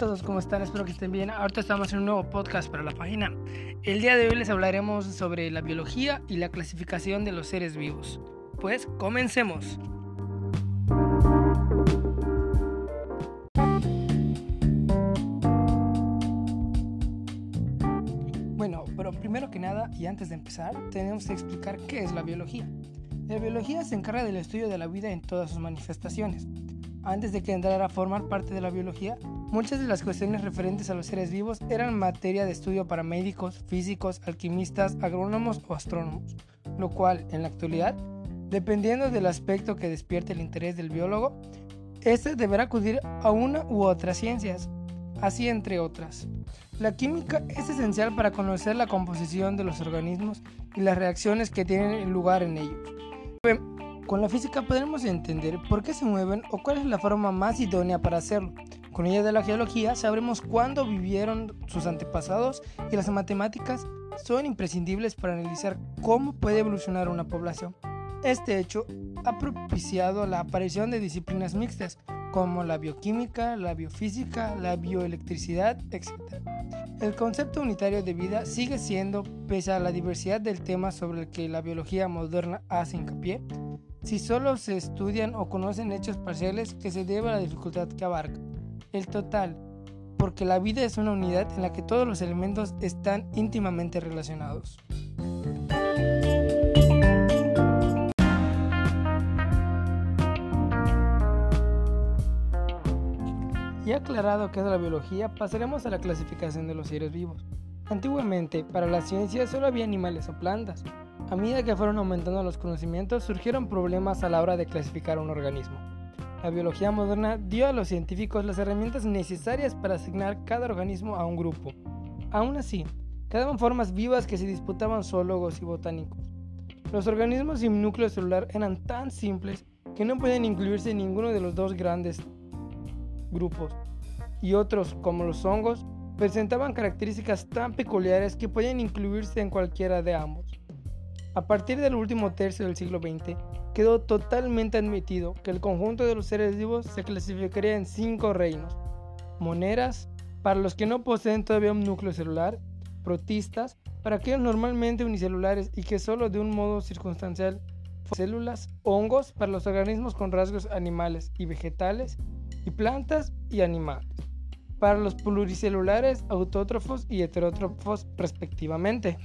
todos, ¿cómo están? Espero que estén bien. Ahorita estamos en un nuevo podcast para la página. El día de hoy les hablaremos sobre la biología y la clasificación de los seres vivos. Pues comencemos. Bueno, pero primero que nada y antes de empezar, tenemos que explicar qué es la biología. La biología se encarga del estudio de la vida en todas sus manifestaciones. Antes de que entrara a formar parte de la biología, muchas de las cuestiones referentes a los seres vivos eran materia de estudio para médicos, físicos, alquimistas, agrónomos o astrónomos, lo cual, en la actualidad, dependiendo del aspecto que despierte el interés del biólogo, éste deberá acudir a una u otras ciencias, así entre otras. La química es esencial para conocer la composición de los organismos y las reacciones que tienen lugar en ellos. Con la física podremos entender por qué se mueven o cuál es la forma más idónea para hacerlo. Con ella de la geología sabremos cuándo vivieron sus antepasados y las matemáticas son imprescindibles para analizar cómo puede evolucionar una población. Este hecho ha propiciado la aparición de disciplinas mixtas como la bioquímica, la biofísica, la bioelectricidad, etc. El concepto unitario de vida sigue siendo, pese a la diversidad del tema sobre el que la biología moderna hace hincapié, si solo se estudian o conocen hechos parciales que se debe a la dificultad que abarca. El total, porque la vida es una unidad en la que todos los elementos están íntimamente relacionados. Ya aclarado qué es la biología, pasaremos a la clasificación de los seres vivos. Antiguamente, para la ciencia solo había animales o plantas, a medida que fueron aumentando los conocimientos, surgieron problemas a la hora de clasificar un organismo. La biología moderna dio a los científicos las herramientas necesarias para asignar cada organismo a un grupo. Aún así, quedaban formas vivas que se disputaban zoólogos y botánicos. Los organismos sin núcleo celular eran tan simples que no podían incluirse en ninguno de los dos grandes grupos, y otros, como los hongos, presentaban características tan peculiares que podían incluirse en cualquiera de ambos. A partir del último tercio del siglo XX, quedó totalmente admitido que el conjunto de los seres vivos se clasificaría en cinco reinos. Moneras, para los que no poseen todavía un núcleo celular, protistas, para aquellos normalmente unicelulares y que solo de un modo circunstancial células, hongos para los organismos con rasgos animales y vegetales, y plantas y animales, para los pluricelulares, autótrofos y heterótrofos respectivamente.